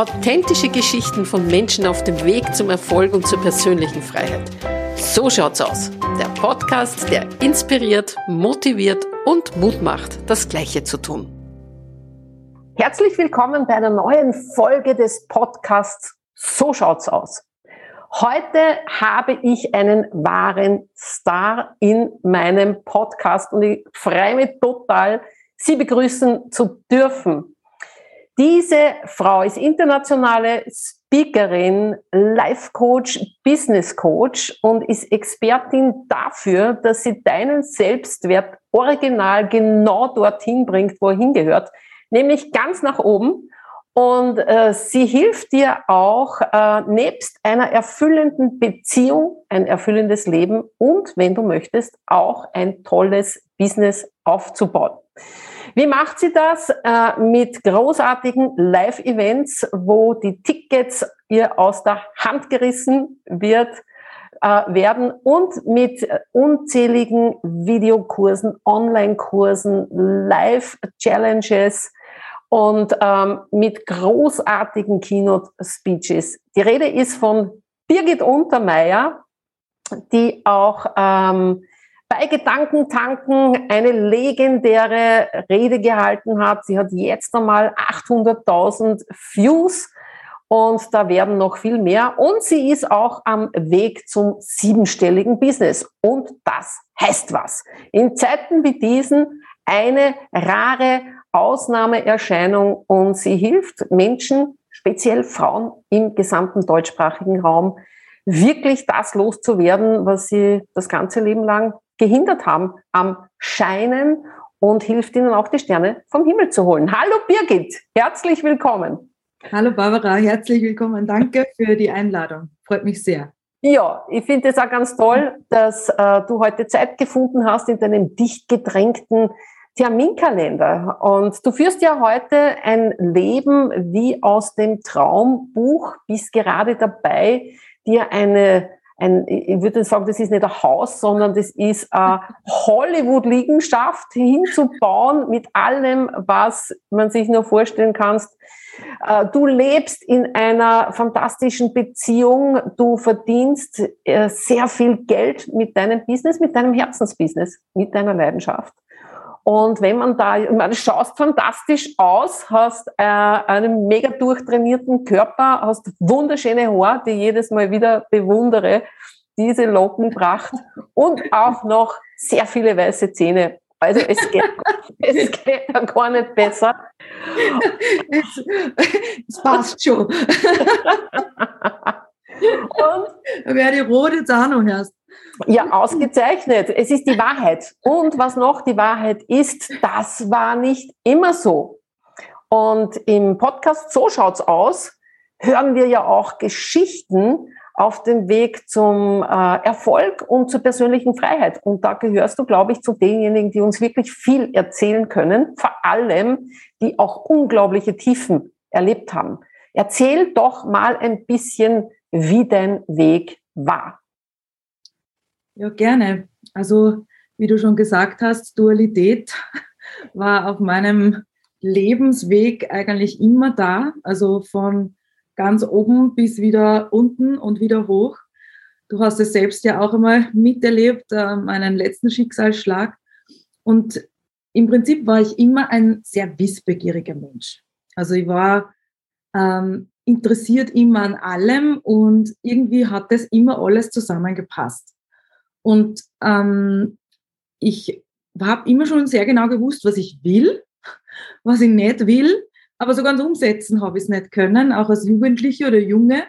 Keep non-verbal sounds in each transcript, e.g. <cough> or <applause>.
Authentische Geschichten von Menschen auf dem Weg zum Erfolg und zur persönlichen Freiheit. So schaut's aus. Der Podcast, der inspiriert, motiviert und Mut macht, das Gleiche zu tun. Herzlich willkommen bei einer neuen Folge des Podcasts So schaut's aus. Heute habe ich einen wahren Star in meinem Podcast und ich freue mich total, Sie begrüßen zu dürfen. Diese Frau ist internationale Speakerin, Life Coach, Business Coach und ist Expertin dafür, dass sie deinen Selbstwert original genau dorthin bringt, wo er hingehört, nämlich ganz nach oben. Und äh, sie hilft dir auch, äh, nebst einer erfüllenden Beziehung, ein erfüllendes Leben und, wenn du möchtest, auch ein tolles Business aufzubauen. Wie macht sie das? Äh, mit großartigen Live-Events, wo die Tickets ihr aus der Hand gerissen wird, äh, werden und mit unzähligen Videokursen, Online-Kursen, Live-Challenges und ähm, mit großartigen Keynote-Speeches. Die Rede ist von Birgit Untermeier, die auch ähm, bei Gedankentanken eine legendäre Rede gehalten hat. Sie hat jetzt einmal 800.000 Views und da werden noch viel mehr. Und sie ist auch am Weg zum siebenstelligen Business. Und das heißt was. In Zeiten wie diesen eine rare Ausnahmeerscheinung und sie hilft Menschen, speziell Frauen im gesamten deutschsprachigen Raum, wirklich das loszuwerden, was sie das ganze Leben lang gehindert haben am Scheinen und hilft ihnen auch die Sterne vom Himmel zu holen. Hallo Birgit, herzlich willkommen. Hallo Barbara, herzlich willkommen. Danke für die Einladung. Freut mich sehr. Ja, ich finde es auch ganz toll, dass äh, du heute Zeit gefunden hast in deinem dicht gedrängten Terminkalender. Und du führst ja heute ein Leben wie aus dem Traumbuch, bist gerade dabei, dir eine ein, ich würde sagen, das ist nicht ein Haus, sondern das ist eine <laughs> Hollywood-Liegenschaft hinzubauen mit allem, was man sich nur vorstellen kann. Äh, du lebst in einer fantastischen Beziehung, du verdienst äh, sehr viel Geld mit deinem Business, mit deinem Herzensbusiness, mit deiner Leidenschaft. Und wenn man da, man schaust fantastisch aus, hast äh, einen mega durchtrainierten Körper, hast wunderschöne Haare, die ich jedes Mal wieder bewundere, diese Lockenpracht und auch noch sehr viele weiße Zähne. Also es geht, <laughs> es geht gar nicht besser. Es, es passt schon. <laughs> und wer die rote Zahnung hast. Ja, ausgezeichnet. Es ist die Wahrheit. Und was noch die Wahrheit ist, das war nicht immer so. Und im Podcast So schaut's aus hören wir ja auch Geschichten auf dem Weg zum äh, Erfolg und zur persönlichen Freiheit. Und da gehörst du, glaube ich, zu denjenigen, die uns wirklich viel erzählen können, vor allem, die auch unglaubliche Tiefen erlebt haben. Erzähl doch mal ein bisschen, wie dein Weg war. Ja, gerne. Also, wie du schon gesagt hast, Dualität <laughs> war auf meinem Lebensweg eigentlich immer da. Also von ganz oben bis wieder unten und wieder hoch. Du hast es selbst ja auch einmal miterlebt, äh, meinen letzten Schicksalsschlag. Und im Prinzip war ich immer ein sehr wissbegieriger Mensch. Also ich war ähm, interessiert immer an allem und irgendwie hat das immer alles zusammengepasst. Und ähm, ich habe immer schon sehr genau gewusst, was ich will, was ich nicht will, aber so ganz umsetzen habe ich es nicht können, auch als Jugendliche oder Junge,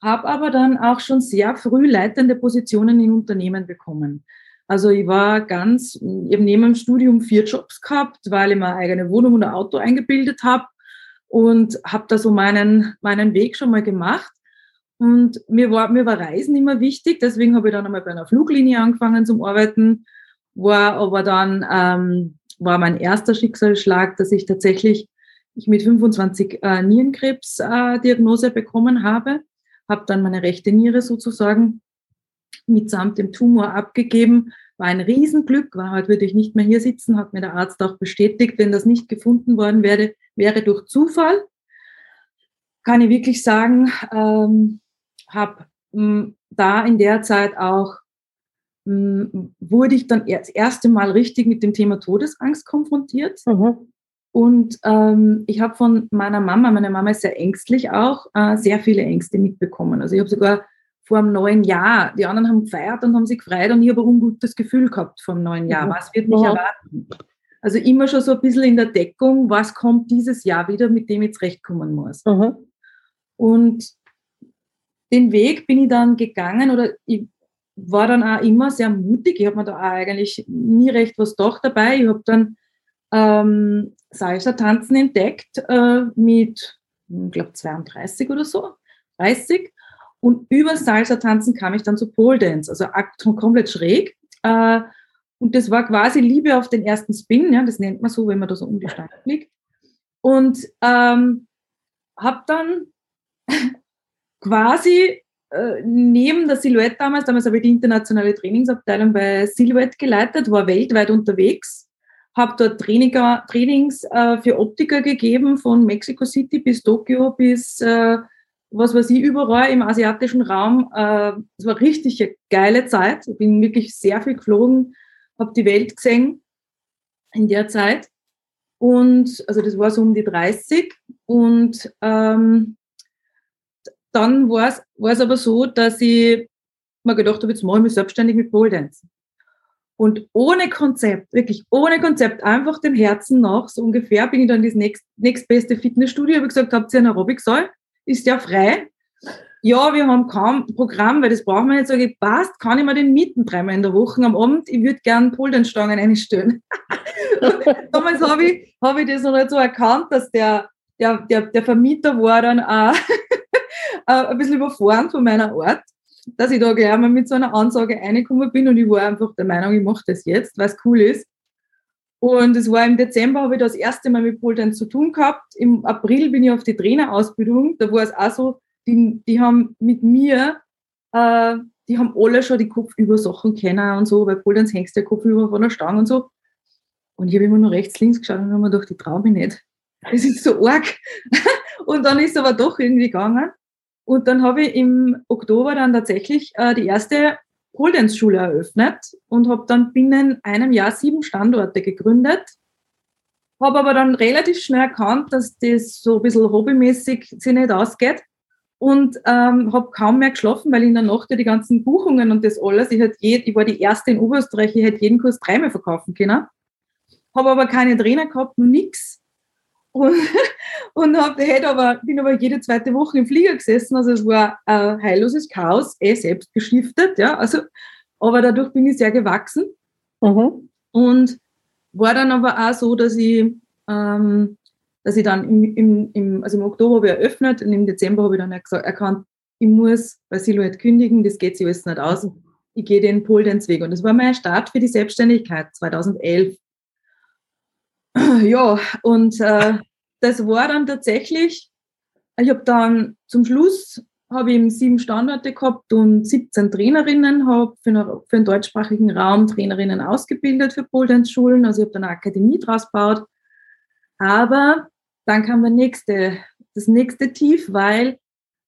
habe aber dann auch schon sehr früh leitende Positionen in Unternehmen bekommen. Also ich war ganz, ich habe neben dem Studium vier Jobs gehabt, weil ich mir eigene Wohnung und ein Auto eingebildet habe und habe da so meinen, meinen Weg schon mal gemacht. Und mir war, mir war Reisen immer wichtig, deswegen habe ich dann einmal bei einer Fluglinie angefangen zum Arbeiten, war aber dann, ähm, war mein erster Schicksalsschlag, dass ich tatsächlich ich mit 25 äh, Nierenkrebs-Diagnose äh, bekommen habe, habe dann meine rechte Niere sozusagen mitsamt dem Tumor abgegeben, war ein Riesenglück, war heute würde ich nicht mehr hier sitzen, hat mir der Arzt auch bestätigt, wenn das nicht gefunden worden wäre, wäre durch Zufall. Kann ich wirklich sagen, ähm, habe da in der Zeit auch wurde ich dann das erste Mal richtig mit dem Thema Todesangst konfrontiert. Mhm. Und ähm, ich habe von meiner Mama, meine Mama ist sehr ängstlich auch, äh, sehr viele Ängste mitbekommen. Also ich habe sogar vor einem neuen Jahr, die anderen haben gefeiert und haben sich gefreut und ich habe ein ungutes Gefühl gehabt vom neuen Jahr. Mhm. Was wird mich mhm. erwarten? Also immer schon so ein bisschen in der Deckung, was kommt dieses Jahr wieder, mit dem ich zurechtkommen muss. Mhm. Und den Weg bin ich dann gegangen oder ich war dann auch immer sehr mutig. Ich habe mir da auch eigentlich nie recht was doch dabei. Ich habe dann ähm, Salsa-Tanzen entdeckt äh, mit, ich glaube, 32 oder so, 30. Und über Salsa-Tanzen kam ich dann zu Pole Dance, also komplett schräg. Äh, und das war quasi Liebe auf den ersten Spin, ja, das nennt man so, wenn man da so um die Stange fliegt. Und ähm, habe dann quasi äh, neben der Silhouette damals, damals habe ich die internationale Trainingsabteilung bei Silhouette geleitet, war weltweit unterwegs, habe dort Traininger, Trainings äh, für Optiker gegeben, von Mexico City bis Tokio bis äh, was weiß ich, überall im asiatischen Raum. Äh, es war richtig eine geile Zeit. Ich bin wirklich sehr viel geflogen, habe die Welt gesehen in der Zeit. Und also das war so um die 30. Und ähm, dann war es, aber so, dass ich mir gedacht habe, jetzt mache ich mich selbstständig mit Pole Dance. Und ohne Konzept, wirklich ohne Konzept, einfach dem Herzen nach, so ungefähr, bin ich dann ins nächst, nächstbeste Fitnessstudio, habe gesagt, habt ihr einen Aerobic-Saal? Ist ja frei? Ja, wir haben kaum Programm, weil das brauchen wir nicht. Sage ich, passt, kann ich mir den mieten dreimal in der Woche am Abend? Ich würde gerne Pole-Dance-Stangen einstellen. <laughs> Damals habe ich, hab ich das noch nicht so erkannt, dass der, der, der, der Vermieter war dann auch ein bisschen überfahren von meiner Art, dass ich da gleich mal mit so einer Ansage reingekommen bin und ich war einfach der Meinung, ich mache das jetzt, weil cool ist. Und es war im Dezember, habe ich das erste Mal mit Pole zu tun gehabt. Im April bin ich auf die Trainerausbildung. Da war es auch so, die, die haben mit mir, äh, die haben alle schon die Kopfübersachen kennen und so, weil Pole hängst der Kopf über von der Stange und so. Und ich habe immer nur rechts, links geschaut und habe mir gedacht, ich traue mich nicht. Das ist so arg. <laughs> und dann ist es aber doch irgendwie gegangen. Und dann habe ich im Oktober dann tatsächlich äh, die erste Pole Dance Schule eröffnet und habe dann binnen einem Jahr sieben Standorte gegründet. Habe aber dann relativ schnell erkannt, dass das so ein bisschen hobbymäßig sich nicht ausgeht und ähm, habe kaum mehr geschlafen, weil in der Nacht ja die ganzen Buchungen und das alles, ich, hätte je, ich war die erste in Oberösterreich, ich hätte jeden Kurs dreimal verkaufen können. Habe aber keine Trainer gehabt, nichts und, <laughs> und hab, hätte aber, bin aber jede zweite Woche im Flieger gesessen. Also es war ein heilloses Chaos, eh selbst gestiftet. Ja, also, aber dadurch bin ich sehr gewachsen. Mhm. Und war dann aber auch so, dass ich, ähm, dass ich dann im, im, im, also im Oktober habe ich eröffnet und im Dezember habe ich dann erkannt, ich muss bei Silhouette kündigen, das geht sich alles nicht aus. Ich gehe den Pole Dance Weg. Und das war mein Start für die Selbstständigkeit 2011. <clears throat> Ja, und äh, das war dann tatsächlich, ich habe dann zum Schluss habe ich sieben Standorte gehabt und 17 Trainerinnen, habe für, für den deutschsprachigen Raum Trainerinnen ausgebildet für Pole Schulen. Also ich habe dann eine Akademie draus gebaut. Aber dann kam der nächste, das nächste Tief, weil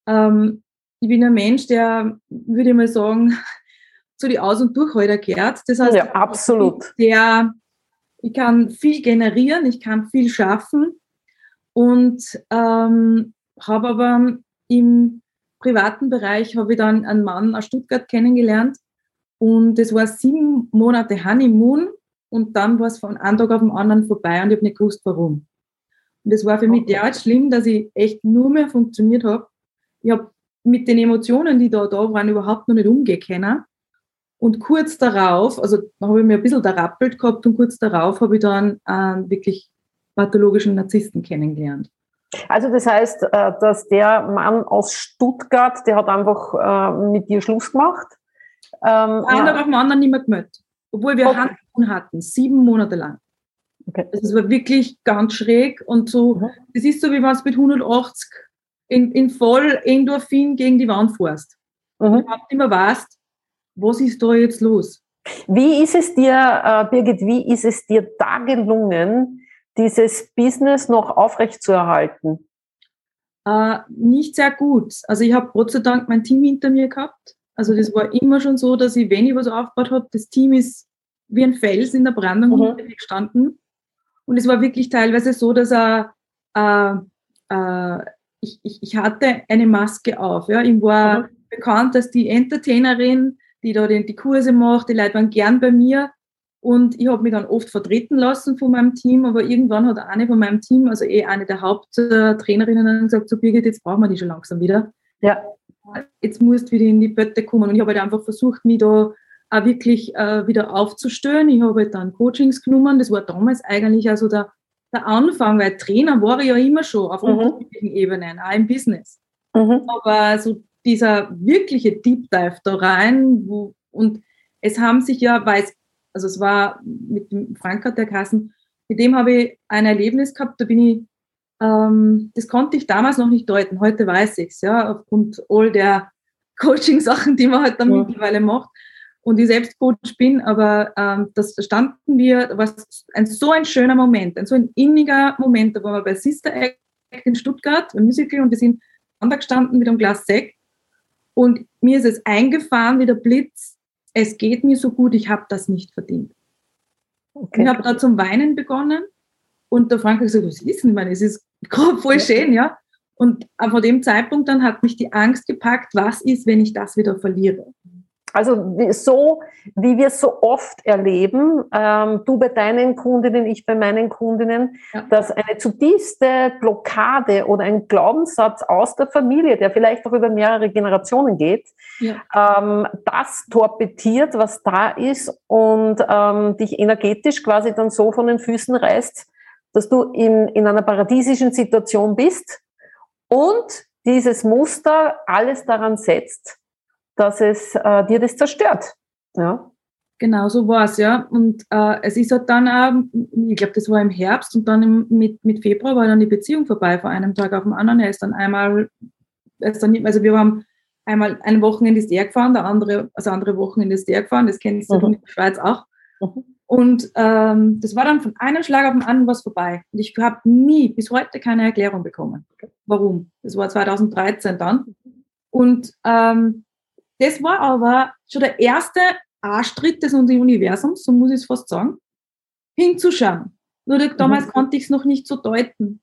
ähm, ich bin ein Mensch, der, würde ich mal sagen, <laughs> zu die Aus- und Durchhalter gehört. Das heißt, ja, absolut. Der, ich kann viel generieren, ich kann viel schaffen und ähm, habe aber im privaten Bereich habe ich dann einen Mann aus Stuttgart kennengelernt und es war sieben Monate Honeymoon und dann war es von einem Tag auf den anderen vorbei und ich habe nicht gewusst, warum. Und es war für mich derart schlimm, dass ich echt nur mehr funktioniert habe. Ich habe mit den Emotionen, die da da waren, überhaupt noch nicht umgehen können. Und kurz darauf, also da habe ich mir ein bisschen da rappelt gehabt und kurz darauf habe ich dann äh, wirklich pathologischen Narzissten kennengelernt. Also das heißt, äh, dass der Mann aus Stuttgart, der hat einfach äh, mit dir Schluss gemacht? Ähm, Einer ja. auf dem anderen nicht mehr gemeldet. Obwohl wir okay. Handlungen hatten, sieben Monate lang. Okay. Das war wirklich ganz schräg und so, mhm. das ist so, wie wenn du mit 180 in, in voll Endorphin gegen die Wand fährst. Mhm. Und nicht mehr weißt, was ist da jetzt los? Wie ist es dir, äh, Birgit, wie ist es dir da gelungen, dieses Business noch aufrechtzuerhalten? Äh, nicht sehr gut. Also ich habe Gott sei Dank mein Team hinter mir gehabt. Also das war immer schon so, dass ich, wenn ich was aufgebaut habe, das Team ist wie ein Fels in der Brandung mhm. hinter mir gestanden. Und es war wirklich teilweise so, dass er, äh, äh, ich, ich, ich hatte eine Maske auf. Ja. Ich war mhm. bekannt als die Entertainerin, die da die, die Kurse macht. Die Leute waren gern bei mir. Und ich habe mich dann oft vertreten lassen von meinem Team, aber irgendwann hat eine von meinem Team, also eh eine der Haupttrainerinnen, gesagt, so Birgit, jetzt brauchen wir die schon langsam wieder. Ja. Jetzt musst du wieder in die Bötte kommen. Und ich habe halt einfach versucht, mich da auch wirklich äh, wieder aufzustellen. Ich habe halt dann Coachings genommen. Das war damals eigentlich also der, der Anfang, weil Trainer war ich ja immer schon auf mhm. unterschiedlichen Ebenen, auch im Business. Mhm. Aber so dieser wirkliche Deep Dive da rein, wo, und es haben sich ja, weil es also es war mit dem Frank hat der Kassen, mit dem habe ich ein Erlebnis gehabt, da bin ich, ähm, das konnte ich damals noch nicht deuten, heute weiß ich es, ja, aufgrund all der <laughs> Coaching-Sachen, die man halt dann ja. mittlerweile macht. Und ich selbst Coach bin, aber ähm, das standen wir, war ein, so ein schöner Moment, ein so ein inniger Moment, da waren wir bei Sister Act in Stuttgart, beim Musical und wir sind gestanden mit einem Glas Sekt. Und mir ist es eingefahren wie der Blitz, es geht mir so gut, ich habe das nicht verdient. Okay. Ich habe da zum Weinen begonnen und der Frank hat gesagt, was ist denn, meine, es ist <laughs> voll schön, ja. Und von dem Zeitpunkt dann hat mich die Angst gepackt, was ist, wenn ich das wieder verliere? Also so, wie wir es so oft erleben, ähm, du bei deinen Kundinnen, ich bei meinen Kundinnen, ja. dass eine zutiefste Blockade oder ein Glaubenssatz aus der Familie, der vielleicht auch über mehrere Generationen geht, ja. ähm, das torpediert, was da ist und ähm, dich energetisch quasi dann so von den Füßen reißt, dass du in, in einer paradiesischen Situation bist und dieses Muster alles daran setzt, dass es äh, dir das zerstört. Ja. Genau, so war es, ja. Und äh, es ist halt dann auch, ich glaube, das war im Herbst und dann im, mit, mit Februar war dann die Beziehung vorbei, von einem Tag auf den anderen. Er ist dann einmal, er ist dann, also wir haben einmal ein Wochenende ist er gefahren, der andere, also andere Wochenende ist der gefahren, das kennst du mhm. in der Schweiz auch. Mhm. Und ähm, das war dann von einem Schlag auf den anderen was vorbei. Und ich habe nie, bis heute keine Erklärung bekommen. Warum? Das war 2013 dann. Und ähm, das war aber schon der erste Arschtritt des Universums, so muss ich es fast sagen, hinzuschauen. Nur damals mhm. konnte ich es noch nicht so deuten.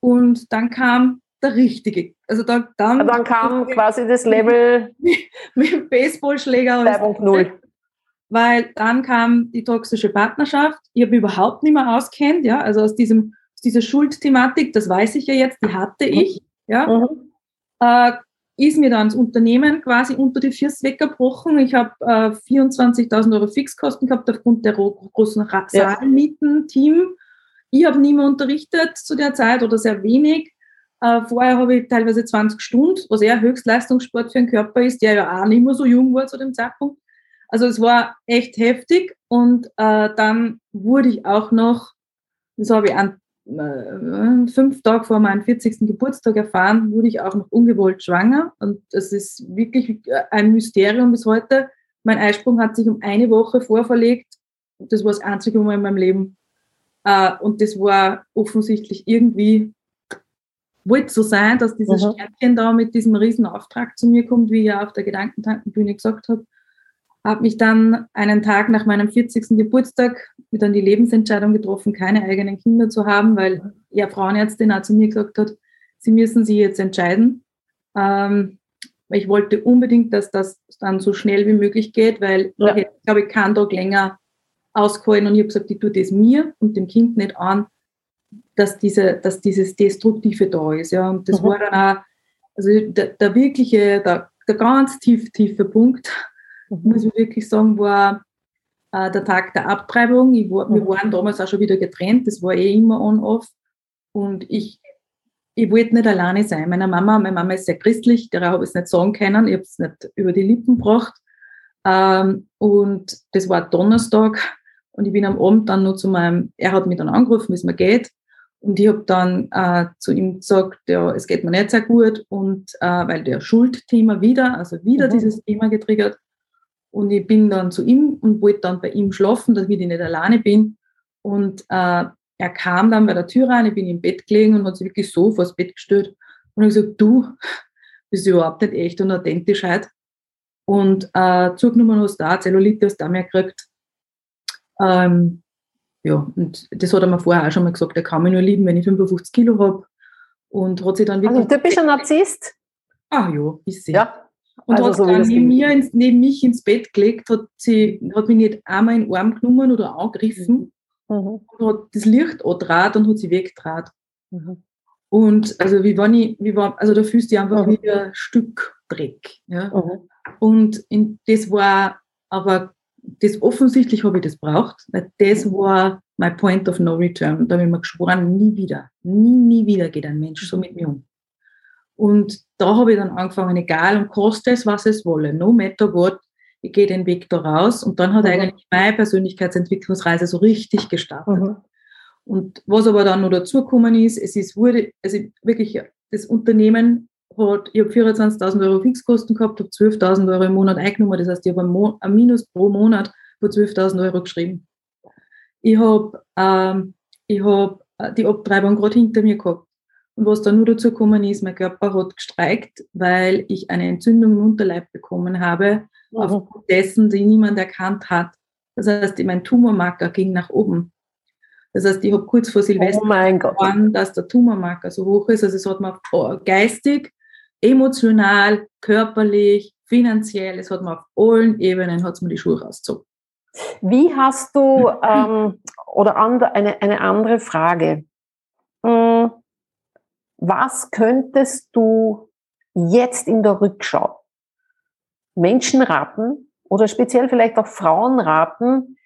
Und dann kam der richtige. Also da, dann, Aber dann kam <laughs> quasi das Level mit dem Baseballschläger. 2.0. Weil dann kam die toxische Partnerschaft. Ich habe überhaupt nicht mehr auskennt, ja, also aus diesem aus dieser Schuldthematik, das weiß ich ja jetzt, die hatte ich, ja. Mhm. Äh, ist mir dann das Unternehmen quasi unter die Füße weggebrochen. Ich habe äh, 24.000 Euro Fixkosten gehabt aufgrund der großen Saalmieten, Team. Ich habe nie mehr unterrichtet zu der Zeit oder sehr wenig. Äh, vorher habe ich teilweise 20 Stunden, was eher Höchstleistungssport für den Körper ist, der ja auch nicht mehr so jung war zu dem Zeitpunkt. Also es war echt heftig und äh, dann wurde ich auch noch, das habe ich an fünf Tage vor meinem 40. Geburtstag erfahren, wurde ich auch noch ungewollt schwanger. Und das ist wirklich ein Mysterium bis heute. Mein Eisprung hat sich um eine Woche vorverlegt. Das war das einzige Mal in meinem Leben. Äh, und das war offensichtlich irgendwie, wollte so sein, dass dieses mhm. Sternchen da mit diesem riesen Auftrag zu mir kommt, wie ich ja auf der Gedankentankenbühne gesagt habe habe mich dann einen Tag nach meinem 40. Geburtstag mit dann die Lebensentscheidung getroffen, keine eigenen Kinder zu haben, weil ja Frauenärztin auch zu mir gesagt hat, sie müssen sich jetzt entscheiden. Ähm, ich wollte unbedingt, dass das dann so schnell wie möglich geht, weil ja. ich glaube, ich kann Tag länger ausgehalten und ich habe gesagt, ich tue das mir und dem Kind nicht an, dass, diese, dass dieses Destruktive da ist. Ja. Und das mhm. war dann auch, also der, der wirkliche, der, der ganz tief, tiefe Punkt, muss ich wirklich sagen, war äh, der Tag der Abtreibung. War, wir mhm. waren damals auch schon wieder getrennt, das war eh immer on-off. Und ich, ich wollte nicht alleine sein. Meine Mama, meine Mama ist sehr christlich, der habe ich es nicht sagen können, ich habe es nicht über die Lippen gebracht. Ähm, und das war Donnerstag und ich bin am Abend dann nur zu meinem, er hat mich dann angerufen, wie es mir geht. Und ich habe dann äh, zu ihm gesagt, ja, es geht mir nicht sehr gut und äh, weil der Schuldthema wieder, also wieder mhm. dieses Thema getriggert. Und ich bin dann zu ihm und wollte dann bei ihm schlafen, damit ich nicht alleine bin. Und äh, er kam dann bei der Tür rein, ich bin im Bett gelegen und hat sich wirklich so vor das Bett gestellt Und ich gesagt, du bist überhaupt nicht echt und authentisch halt. Und äh, zugenommen hast du da, Zellulite hast du auch mehr gekriegt. Ähm, ja, und das hat er mir vorher auch schon mal gesagt, er kann mich nur lieben, wenn ich 55 Kilo habe. Und hat sich dann wirklich. Also, typischer <laughs> Narzisst? Ah, ja, ist sie. Ja. Und also hat so dann neben, mir ins, neben mich ins Bett gelegt, hat, sie, hat mich nicht einmal in den Arm genommen oder angegriffen, mhm. und hat das Licht angedraht und hat sie weggedraht. Mhm. Und also wie wenn ich, wie war, also da fühlst du dich einfach mhm. wie ein Stück Dreck. Ja? Mhm. Und in, das war aber das offensichtlich habe ich das braucht, weil das war mein Point of No Return. Da habe ich mir geschworen, nie wieder, nie, nie wieder geht ein Mensch so mit mir um. Und da habe ich dann angefangen, egal und koste es, was es wolle, no matter what, ich gehe den Weg da raus. Und dann hat mhm. eigentlich meine Persönlichkeitsentwicklungsreise so richtig gestartet. Mhm. Und was aber dann noch dazugekommen ist, es ist wurde, also wirklich das Unternehmen hat, ich habe 24.000 Euro Fixkosten gehabt, habe 12.000 Euro im Monat eingenommen, das heißt, ich habe ein, Minus pro Monat von 12.000 Euro geschrieben. Ich habe ähm, ich hab äh, die Abtreibung gerade hinter mir gehabt. Und was dann nur dazu gekommen ist, mein Körper hat gestreikt, weil ich eine Entzündung im Unterleib bekommen habe, mhm. aufgrund dessen, die niemand erkannt hat. Das heißt, mein Tumormarker ging nach oben. Das heißt, ich habe kurz vor Silvester oh erfahren, dass der Tumormarker so hoch ist. Also es hat mir geistig, emotional, körperlich, finanziell, es hat mir auf allen Ebenen hat's mir die Schuhe rausgezogen. Wie hast du, <laughs> ähm, oder andre, eine, eine andere Frage, hm, was könntest du jetzt in der Rückschau Menschen raten oder speziell vielleicht auch Frauen raten,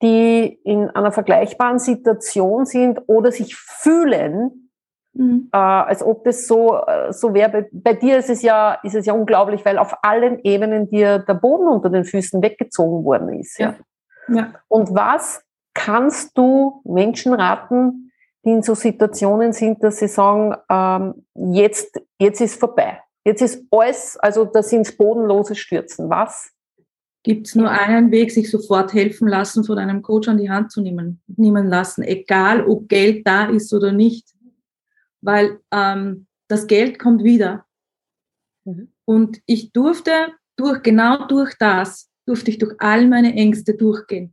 die in einer vergleichbaren Situation sind oder sich fühlen, mhm. äh, als ob das so, äh, so wäre. Bei, bei, dir ist es, ja, ist es ja unglaublich, weil auf allen Ebenen dir der Boden unter den Füßen weggezogen worden ist. Ja. ja. Und was kannst du Menschen raten, die in so Situationen sind, dass sie sagen, ähm, jetzt, jetzt ist vorbei. Jetzt ist alles, also das ins Bodenlose stürzen. Was? Gibt es nur einen Weg, sich sofort helfen lassen, von einem Coach an die Hand zu nehmen, nehmen lassen, egal ob Geld da ist oder nicht. Weil ähm, das Geld kommt wieder. Mhm. Und ich durfte durch, genau durch das, durfte ich durch all meine Ängste durchgehen.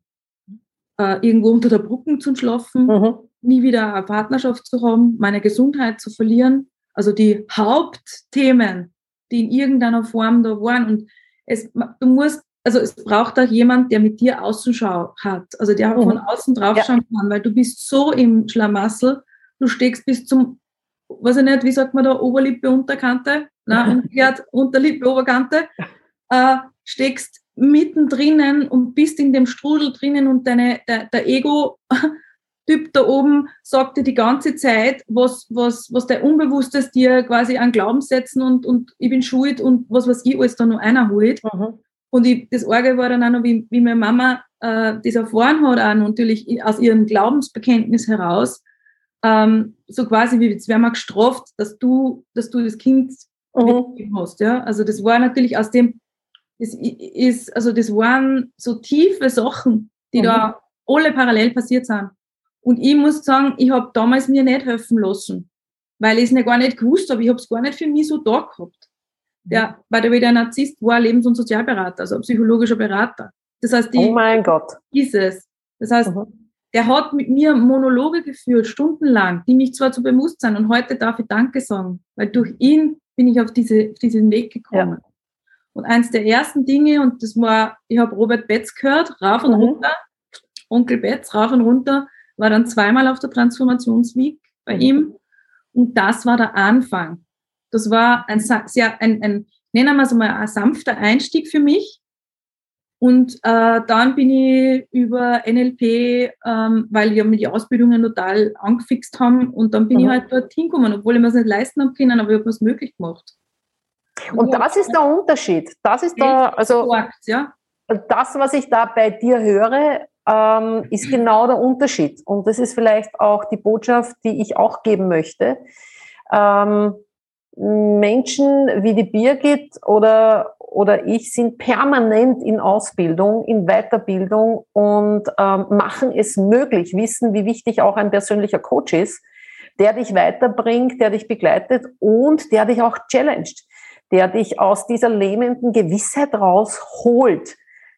Äh, irgendwo unter der Brücke zu schlafen, mhm nie wieder eine Partnerschaft zu haben, meine Gesundheit zu verlieren. Also die Hauptthemen, die in irgendeiner Form da waren. Und es, du musst, also es braucht auch jemand, der mit dir Außenschau hat, also der mhm. von außen draufschauen ja. kann, weil du bist so im Schlamassel, du steckst bis zum, weiß ich nicht, wie sagt man da, Oberlippe, Unterkante, na, umgekehrt, Unterlippe, Oberkante, äh, steckst mittendrin und bist in dem Strudel drinnen und deine, der, der Ego <laughs> Typ da oben sagt dir die ganze Zeit, was, was, was der Unbewusstes dir quasi an Glaubenssätzen und, und ich bin schuld und was was ich alles da noch einer holt. Mhm. Und ich, das Orgel war dann auch noch, wie, wie meine Mama äh, das erfahren hat, auch natürlich aus ihrem Glaubensbekenntnis heraus, ähm, so quasi wie jetzt werden wir gestraft, dass du, dass du das Kind mhm. hast. Ja? Also das war natürlich aus dem, das ist, also das waren so tiefe Sachen, die mhm. da alle parallel passiert sind. Und ich muss sagen, ich habe damals mir nicht helfen lassen, weil ich es gar nicht gewusst habe. Ich habe es gar nicht für mich so da gehabt. Der, weil der, der Narzisst war Lebens- und Sozialberater, also psychologischer Berater. Das heißt, die, oh mein Gott. Ist es. Das heißt, mhm. der hat mit mir Monologe geführt, stundenlang, die mich zwar zu Bewusstsein und heute darf ich Danke sagen, weil durch ihn bin ich auf, diese, auf diesen Weg gekommen. Ja. Und eins der ersten Dinge, und das war, ich habe Robert Betz gehört, rauf und mhm. runter, Onkel Betz, rauf und runter, war dann zweimal auf der Transformationsweek bei mhm. ihm. Und das war der Anfang. Das war ein sehr, ein, ein nennen wir es mal, ein sanfter Einstieg für mich. Und äh, dann bin ich über NLP, ähm, weil wir mir die Ausbildungen total angefixt haben, und dann bin mhm. ich halt dort hingekommen, obwohl ich mir es nicht leisten habe können, aber ich habe es möglich gemacht. Und, und das ist der Unterschied. Das ist da, also gesagt, ja. das, was ich da bei dir höre, ähm, ist genau der Unterschied. Und das ist vielleicht auch die Botschaft, die ich auch geben möchte. Ähm, Menschen wie die Birgit oder, oder ich sind permanent in Ausbildung, in Weiterbildung und ähm, machen es möglich, wissen, wie wichtig auch ein persönlicher Coach ist, der dich weiterbringt, der dich begleitet und der dich auch challenged, der dich aus dieser lähmenden Gewissheit rausholt.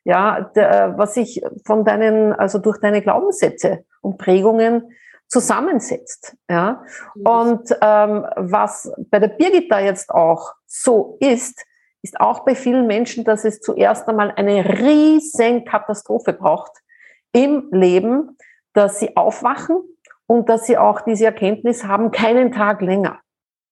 Ja, der, was sich von deinen, also durch deine Glaubenssätze und Prägungen zusammensetzt. Ja? Und ähm, was bei der Birgit da jetzt auch so ist, ist auch bei vielen Menschen, dass es zuerst einmal eine riesen Katastrophe braucht im Leben, dass sie aufwachen und dass sie auch diese Erkenntnis haben, keinen Tag länger.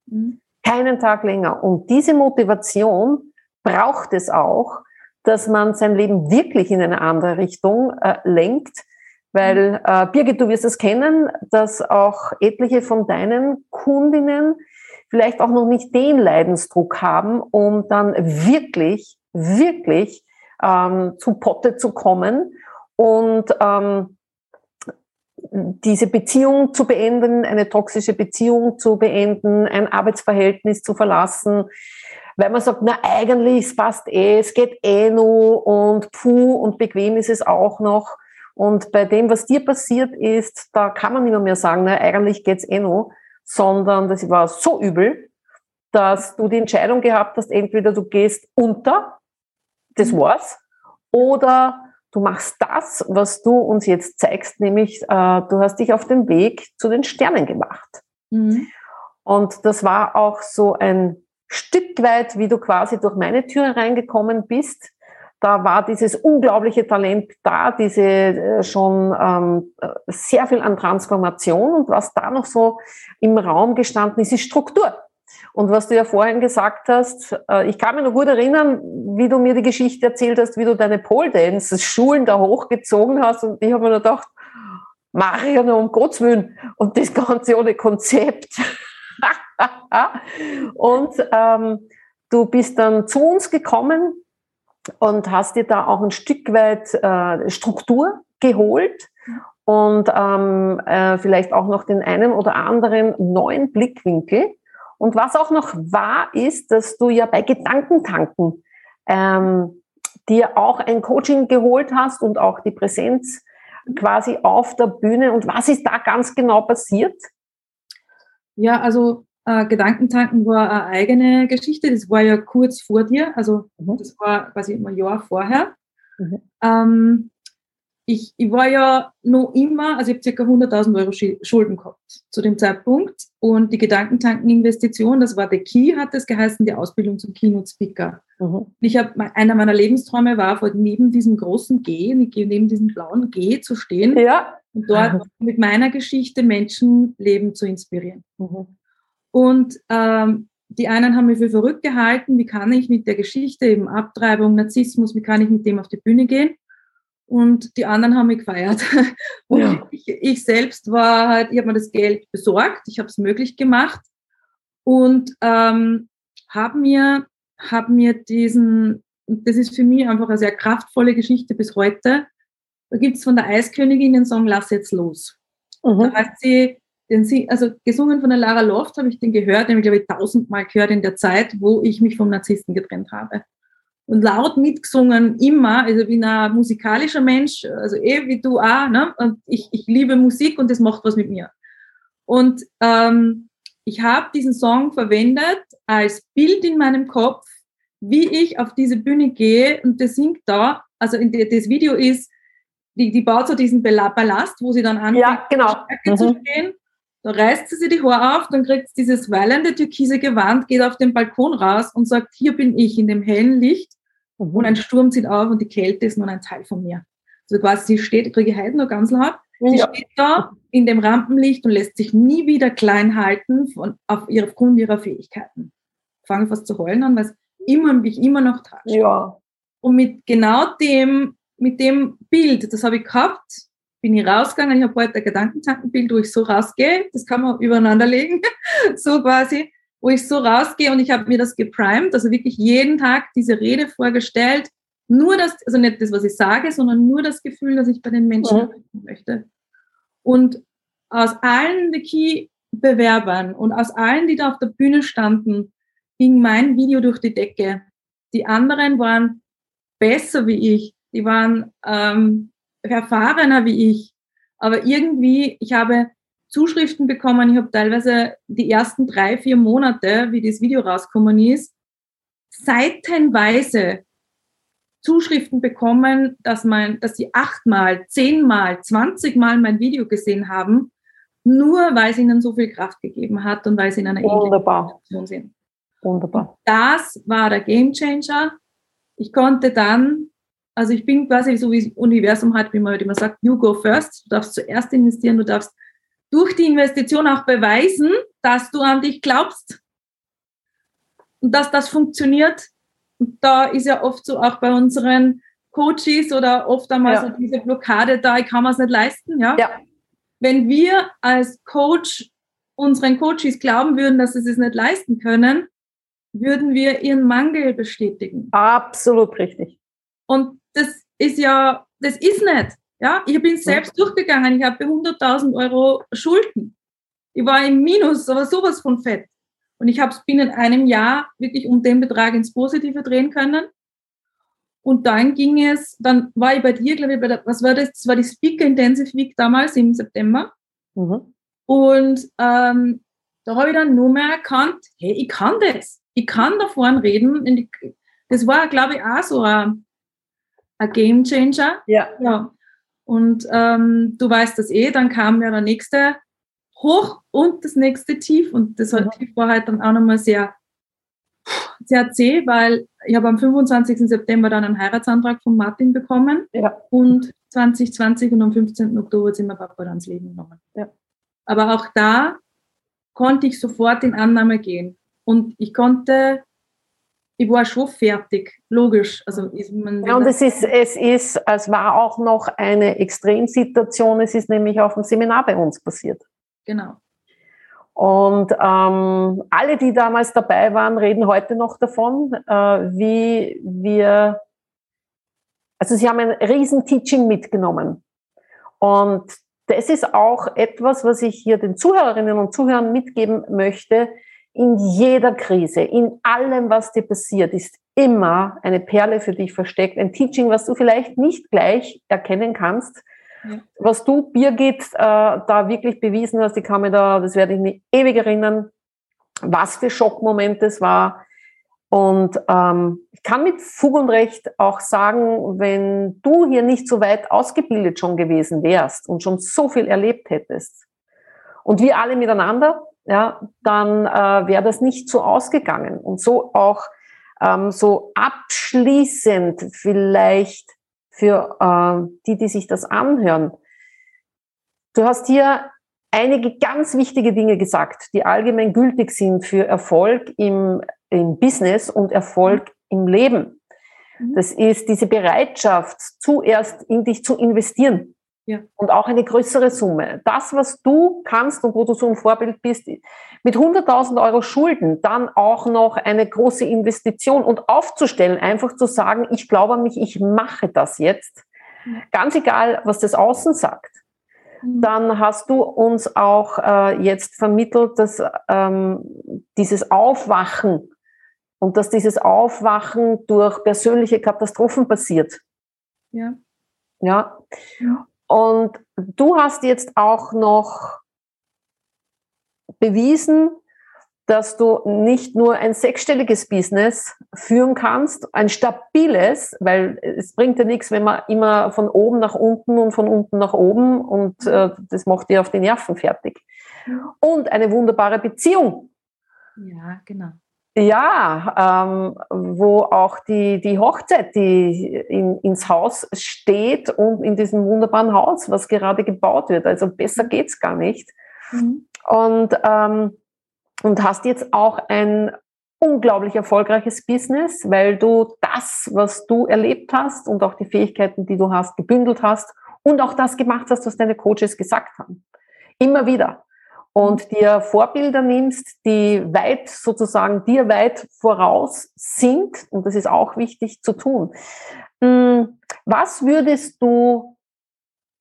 Mhm. Keinen Tag länger. Und diese Motivation braucht es auch, dass man sein Leben wirklich in eine andere Richtung äh, lenkt. Weil, äh, Birgit, du wirst es kennen, dass auch etliche von deinen Kundinnen vielleicht auch noch nicht den Leidensdruck haben, um dann wirklich, wirklich ähm, zu Potte zu kommen und ähm, diese Beziehung zu beenden, eine toxische Beziehung zu beenden, ein Arbeitsverhältnis zu verlassen, weil man sagt, na eigentlich, es passt eh, es geht eh nur und puh und bequem ist es auch noch. Und bei dem, was dir passiert ist, da kann man nicht mehr sagen, na eigentlich geht's eh nur, sondern das war so übel, dass du die Entscheidung gehabt hast, entweder du gehst unter, das mhm. war's, oder du machst das, was du uns jetzt zeigst, nämlich äh, du hast dich auf den Weg zu den Sternen gemacht. Mhm. Und das war auch so ein Stück weit, wie du quasi durch meine Tür reingekommen bist. Da war dieses unglaubliche Talent da, diese äh, schon ähm, sehr viel an Transformation und was da noch so im Raum gestanden ist, ist Struktur. Und was du ja vorhin gesagt hast, äh, ich kann mich noch gut erinnern, wie du mir die Geschichte erzählt hast, wie du deine Pole Dance Schulen da hochgezogen hast und ich habe mir gedacht, Marion, um Gottes Willen und das Ganze ohne Konzept. <laughs> und ähm, du bist dann zu uns gekommen und hast dir da auch ein Stück weit äh, Struktur geholt und ähm, äh, vielleicht auch noch den einen oder anderen neuen Blickwinkel. Und was auch noch wahr ist, dass du ja bei Gedankentanken ähm, dir auch ein Coaching geholt hast und auch die Präsenz quasi auf der Bühne. Und was ist da ganz genau passiert? Ja, also äh, Gedankentanken war eine eigene Geschichte. Das war ja kurz vor dir, also mhm. das war quasi ein Jahr vorher. Mhm. Ähm, ich, ich war ja noch immer, also ich habe ca. 100.000 Euro Schulden gehabt zu dem Zeitpunkt. Und die Gedankentankeninvestition, das war der Key, hat es geheißen, die Ausbildung zum Keynote-Speaker. Mhm. Ich habe, einer meiner Lebensträume war, neben diesem großen G, neben diesem blauen G zu stehen ja. und dort <laughs> mit meiner Geschichte Menschen Leben zu inspirieren. Mhm. Und ähm, die einen haben mich für verrückt gehalten, wie kann ich mit der Geschichte, eben Abtreibung, Narzissmus, wie kann ich mit dem auf die Bühne gehen? und die anderen haben mich gefeiert. <laughs> Und ja. ich, ich, selbst war halt, ich habe mir das Geld besorgt, ich habe es möglich gemacht und ähm, habe mir, hab mir diesen, das ist für mich einfach eine sehr kraftvolle Geschichte bis heute. Da gibt es von der Eiskönigin den Song Lass jetzt los. Mhm. Da heißt sie, den also gesungen von der Lara Loft habe ich den gehört, den habe ich glaube ich tausendmal gehört in der Zeit, wo ich mich vom Narzissten getrennt habe und laut mitgesungen, immer. Also bin ein musikalischer Mensch, also eh wie du auch. Ne? Und ich, ich liebe Musik und das macht was mit mir. Und ähm, ich habe diesen Song verwendet als Bild in meinem Kopf, wie ich auf diese Bühne gehe und der singt da. Also in die, das Video ist, die, die baut so diesen Ballast, wo sie dann anfängt, ja, genau. mhm. zu stehen. Da reißt sie sich die Haare auf, dann kriegt sie dieses wallende türkise Gewand, geht auf den Balkon raus und sagt, hier bin ich in dem hellen Licht mhm. und ein Sturm zieht auf und die Kälte ist nun ein Teil von mir. Also quasi sie steht, kriege ich heute noch ganz laut, sie ja. steht da in dem Rampenlicht und lässt sich nie wieder klein halten von, auf ihre, aufgrund ihrer Fähigkeiten. Ich fange fast zu heulen an, weil es immer, mich immer noch tragt. Ja. Und mit genau dem, mit dem Bild, das habe ich gehabt, bin ich rausgegangen, ich habe heute ein Gedankentankenbild, wo ich so rausgehe, das kann man übereinander legen, <laughs> so quasi wo ich so rausgehe und ich habe mir das geprimed, also wirklich jeden Tag diese Rede vorgestellt, nur das, also nicht das, was ich sage, sondern nur das Gefühl, dass ich bei den Menschen ja. möchte. Und aus allen Wiki-Bewerbern und aus allen, die da auf der Bühne standen, ging mein Video durch die Decke. Die anderen waren besser wie ich, die waren ähm, erfahrener wie ich, aber irgendwie, ich habe Zuschriften bekommen. Ich habe teilweise die ersten drei, vier Monate, wie das Video rausgekommen ist, seitenweise Zuschriften bekommen, dass, mein, dass sie achtmal, zehnmal, zwanzigmal mein Video gesehen haben, nur weil es ihnen so viel Kraft gegeben hat und weil sie in einer Wunderbar. Situation sind. Wunderbar. Das war der Game Changer. Ich konnte dann, also ich bin quasi so wie das Universum hat, wie man halt immer sagt, you go first. Du darfst zuerst investieren, du darfst durch die Investition auch beweisen, dass du an dich glaubst und dass das funktioniert. Und da ist ja oft so auch bei unseren Coaches oder oft einmal ja. so diese Blockade da, ich kann mir es nicht leisten. Ja? ja. Wenn wir als Coach unseren Coaches glauben würden, dass sie es nicht leisten können, würden wir ihren Mangel bestätigen. Absolut richtig. Und das ist ja, das ist nicht. Ja, ich bin selbst durchgegangen. Ich habe 100.000 Euro Schulden. Ich war im Minus, aber sowas von fett. Und ich habe es binnen einem Jahr wirklich um den Betrag ins Positive drehen können. Und dann ging es, dann war ich bei dir, glaube ich, bei der, was war das? Das war die Speaker Intensive Week damals im September. Mhm. Und ähm, da habe ich dann nur mehr erkannt, hey, ich kann das. Ich kann da vorne reden. Das war, glaube ich, auch so ein, ein Game Changer. Ja. ja. Und ähm, du weißt das eh, dann kam ja der nächste Hoch und das nächste Tief. Und das mhm. Tief war halt dann auch nochmal sehr, sehr zäh, weil ich habe am 25. September dann einen Heiratsantrag von Martin bekommen. Ja. Und 2020 und am 15. Oktober sind wir Papa dann ins Leben genommen. Ja. Aber auch da konnte ich sofort in Annahme gehen. Und ich konnte ich war schon fertig, logisch. Also ist man ja, und es ist, es ist, es war auch noch eine Extremsituation. Es ist nämlich auf dem Seminar bei uns passiert. Genau. Und ähm, alle, die damals dabei waren, reden heute noch davon, äh, wie wir, also sie haben ein riesen Teaching mitgenommen. Und das ist auch etwas, was ich hier den Zuhörerinnen und Zuhörern mitgeben möchte in jeder Krise, in allem, was dir passiert, ist immer eine Perle für dich versteckt, ein Teaching, was du vielleicht nicht gleich erkennen kannst, ja. was du, Birgit, äh, da wirklich bewiesen hast. Ich kann mir da, das werde ich mir ewig erinnern, was für Schockmoment es war. Und ähm, ich kann mit Fug und Recht auch sagen, wenn du hier nicht so weit ausgebildet schon gewesen wärst und schon so viel erlebt hättest und wir alle miteinander, ja, dann äh, wäre das nicht so ausgegangen. Und so auch ähm, so abschließend vielleicht für äh, die, die sich das anhören. Du hast hier einige ganz wichtige Dinge gesagt, die allgemein gültig sind für Erfolg im, im Business und Erfolg im Leben. Mhm. Das ist diese Bereitschaft, zuerst in dich zu investieren. Ja. Und auch eine größere Summe. Das, was du kannst und wo du so ein Vorbild bist, mit 100.000 Euro Schulden dann auch noch eine große Investition und aufzustellen, einfach zu sagen, ich glaube an mich, ich mache das jetzt. Ganz egal, was das Außen sagt. Mhm. Dann hast du uns auch äh, jetzt vermittelt, dass ähm, dieses Aufwachen und dass dieses Aufwachen durch persönliche Katastrophen passiert. Ja. Ja. ja. Und du hast jetzt auch noch bewiesen, dass du nicht nur ein sechsstelliges Business führen kannst, ein stabiles, weil es bringt ja nichts, wenn man immer von oben nach unten und von unten nach oben und äh, das macht dir auf die Nerven fertig. Und eine wunderbare Beziehung. Ja, genau. Ja, ähm, wo auch die, die Hochzeit, die in, ins Haus steht und in diesem wunderbaren Haus, was gerade gebaut wird. Also besser geht's gar nicht. Mhm. Und, ähm, und hast jetzt auch ein unglaublich erfolgreiches Business, weil du das, was du erlebt hast und auch die Fähigkeiten, die du hast, gebündelt hast und auch das gemacht hast, was deine Coaches gesagt haben. Immer wieder und dir Vorbilder nimmst, die weit sozusagen dir weit voraus sind. Und das ist auch wichtig zu tun. Hm, was würdest du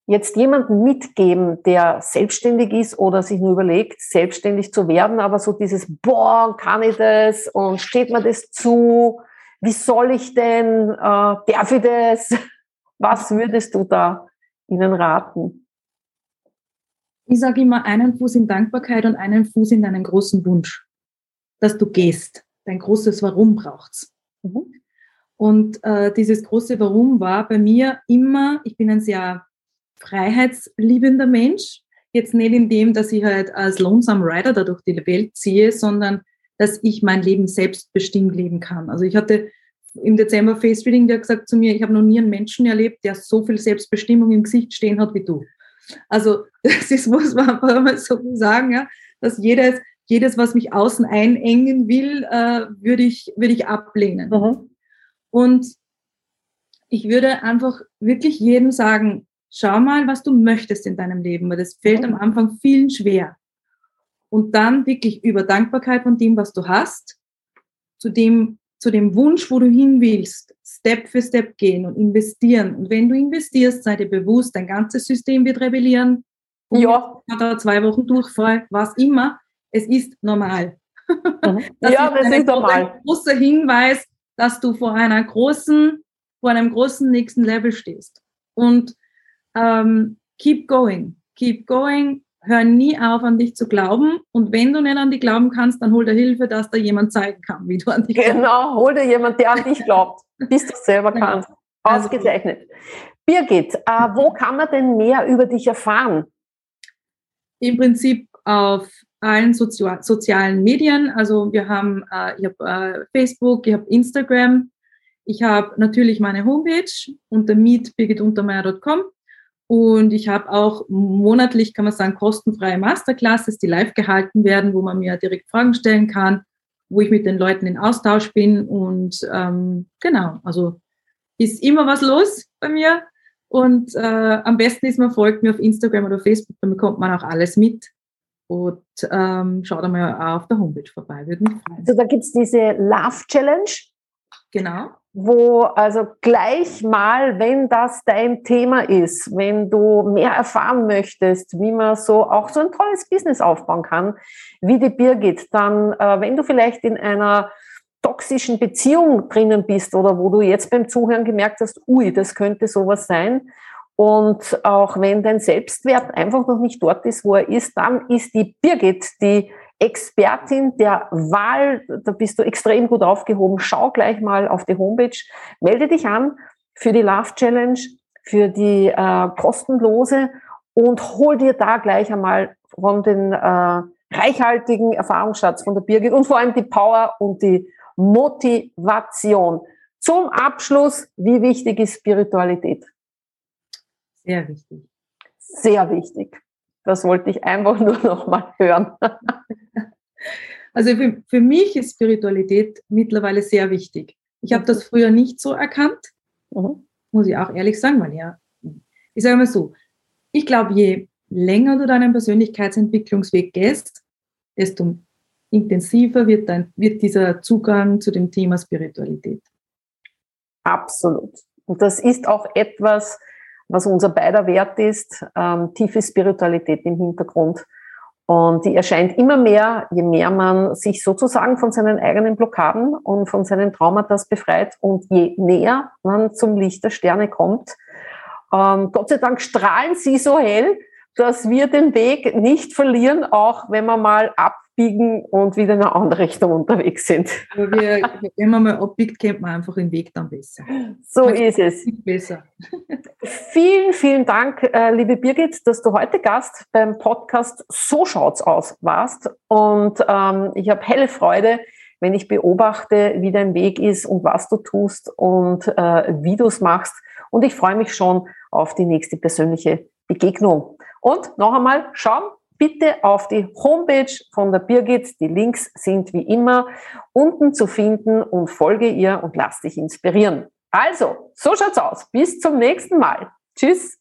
jetzt jemandem mitgeben, der selbstständig ist oder sich nur überlegt, selbstständig zu werden, aber so dieses, boah, kann ich das und steht mir das zu? Wie soll ich denn, äh, darf ich das? <laughs> Was würdest du da ihnen raten? Ich sage immer einen Fuß in Dankbarkeit und einen Fuß in deinen großen Wunsch, dass du gehst. Dein großes Warum braucht's. Mhm. Und äh, dieses große Warum war bei mir immer, ich bin ein sehr freiheitsliebender Mensch. Jetzt nicht in dem, dass ich halt als Lonesome Rider da durch die Welt ziehe, sondern dass ich mein Leben selbstbestimmt leben kann. Also ich hatte im Dezember Face Reading, der gesagt zu mir, ich habe noch nie einen Menschen erlebt, der so viel Selbstbestimmung im Gesicht stehen hat wie du. Also <laughs> das muss man einfach mal so sagen, ja, dass jedes, jedes, was mich außen einengen will, äh, würde ich, würde ich ablehnen. Mhm. Und ich würde einfach wirklich jedem sagen, schau mal, was du möchtest in deinem Leben, weil das fällt mhm. am Anfang vielen schwer. Und dann wirklich über Dankbarkeit von dem, was du hast, zu dem, zu dem Wunsch, wo du hin willst, Step für Step gehen und investieren. Und wenn du investierst, sei dir bewusst, dein ganzes System wird rebellieren. Ja. Hat er zwei Wochen Durchfall, was immer. Es ist normal. Mhm. <laughs> Das ja, ist das ist normal. Ein großer Hinweis, dass du vor einer großen, vor einem großen nächsten Level stehst. Und ähm, keep going, keep going, hör nie auf, an dich zu glauben. Und wenn du nicht an dich glauben kannst, dann hol dir Hilfe, dass da jemand zeigen kann, wie du an dich glaubst. Genau, hol dir jemand, der an dich glaubt, bis du es selber kannst. Ausgezeichnet. Birgit, äh, wo kann man denn mehr über dich erfahren? Im Prinzip auf allen Sozi sozialen Medien. Also wir haben, äh, ich habe äh, Facebook, ich habe Instagram, ich habe natürlich meine Homepage unter meetbirgituntermeier.com und ich habe auch monatlich, kann man sagen, kostenfreie Masterclasses, die live gehalten werden, wo man mir direkt Fragen stellen kann, wo ich mit den Leuten in Austausch bin. Und ähm, genau, also ist immer was los bei mir. Und äh, am besten ist, man folgt mir auf Instagram oder Facebook, dann bekommt man auch alles mit. Und ähm, schaut einmal auf der Homepage vorbei, würde mich freuen. Also da gibt es diese Love Challenge. Genau wo also gleich mal, wenn das dein Thema ist, wenn du mehr erfahren möchtest, wie man so auch so ein tolles Business aufbauen kann, wie die Birgit, dann, äh, wenn du vielleicht in einer toxischen Beziehung drinnen bist oder wo du jetzt beim Zuhören gemerkt hast, ui, das könnte sowas sein. Und auch wenn dein Selbstwert einfach noch nicht dort ist, wo er ist, dann ist die Birgit die Expertin der Wahl. Da bist du extrem gut aufgehoben. Schau gleich mal auf die Homepage. Melde dich an für die Love Challenge, für die äh, kostenlose und hol dir da gleich einmal von den äh, reichhaltigen Erfahrungsschatz von der Birgit und vor allem die Power und die Motivation. Zum Abschluss, wie wichtig ist Spiritualität? Sehr wichtig. Sehr wichtig. Das wollte ich einfach <laughs> nur noch mal hören. Also für, für mich ist Spiritualität mittlerweile sehr wichtig. Ich habe das früher nicht so erkannt, mhm. muss ich auch ehrlich sagen, weil ja, ich sage mal so, ich glaube, je länger du deinen Persönlichkeitsentwicklungsweg gehst, desto intensiver wird, dein, wird dieser Zugang zu dem Thema Spiritualität. Absolut. Und das ist auch etwas, was unser beider Wert ist, ähm, tiefe Spiritualität im Hintergrund. Und die erscheint immer mehr, je mehr man sich sozusagen von seinen eigenen Blockaden und von seinen Traumata befreit und je näher man zum Licht der Sterne kommt. Ähm, Gott sei Dank strahlen sie so hell, dass wir den Weg nicht verlieren, auch wenn wir mal abbiegen und wieder in eine andere Richtung unterwegs sind. Wir, wenn man mal abbiegt, kennt man einfach den Weg dann besser. So man ist es. Besser. Vielen, vielen Dank, äh, liebe Birgit, dass du heute Gast beim Podcast So schaut's aus warst. Und ähm, ich habe helle Freude, wenn ich beobachte, wie dein Weg ist und was du tust und äh, wie du es machst. Und ich freue mich schon auf die nächste persönliche Begegnung. Und noch einmal, schauen bitte auf die Homepage von der Birgit. Die Links sind wie immer unten zu finden und folge ihr und lass dich inspirieren. Also, so schaut's aus. Bis zum nächsten Mal. Tschüss.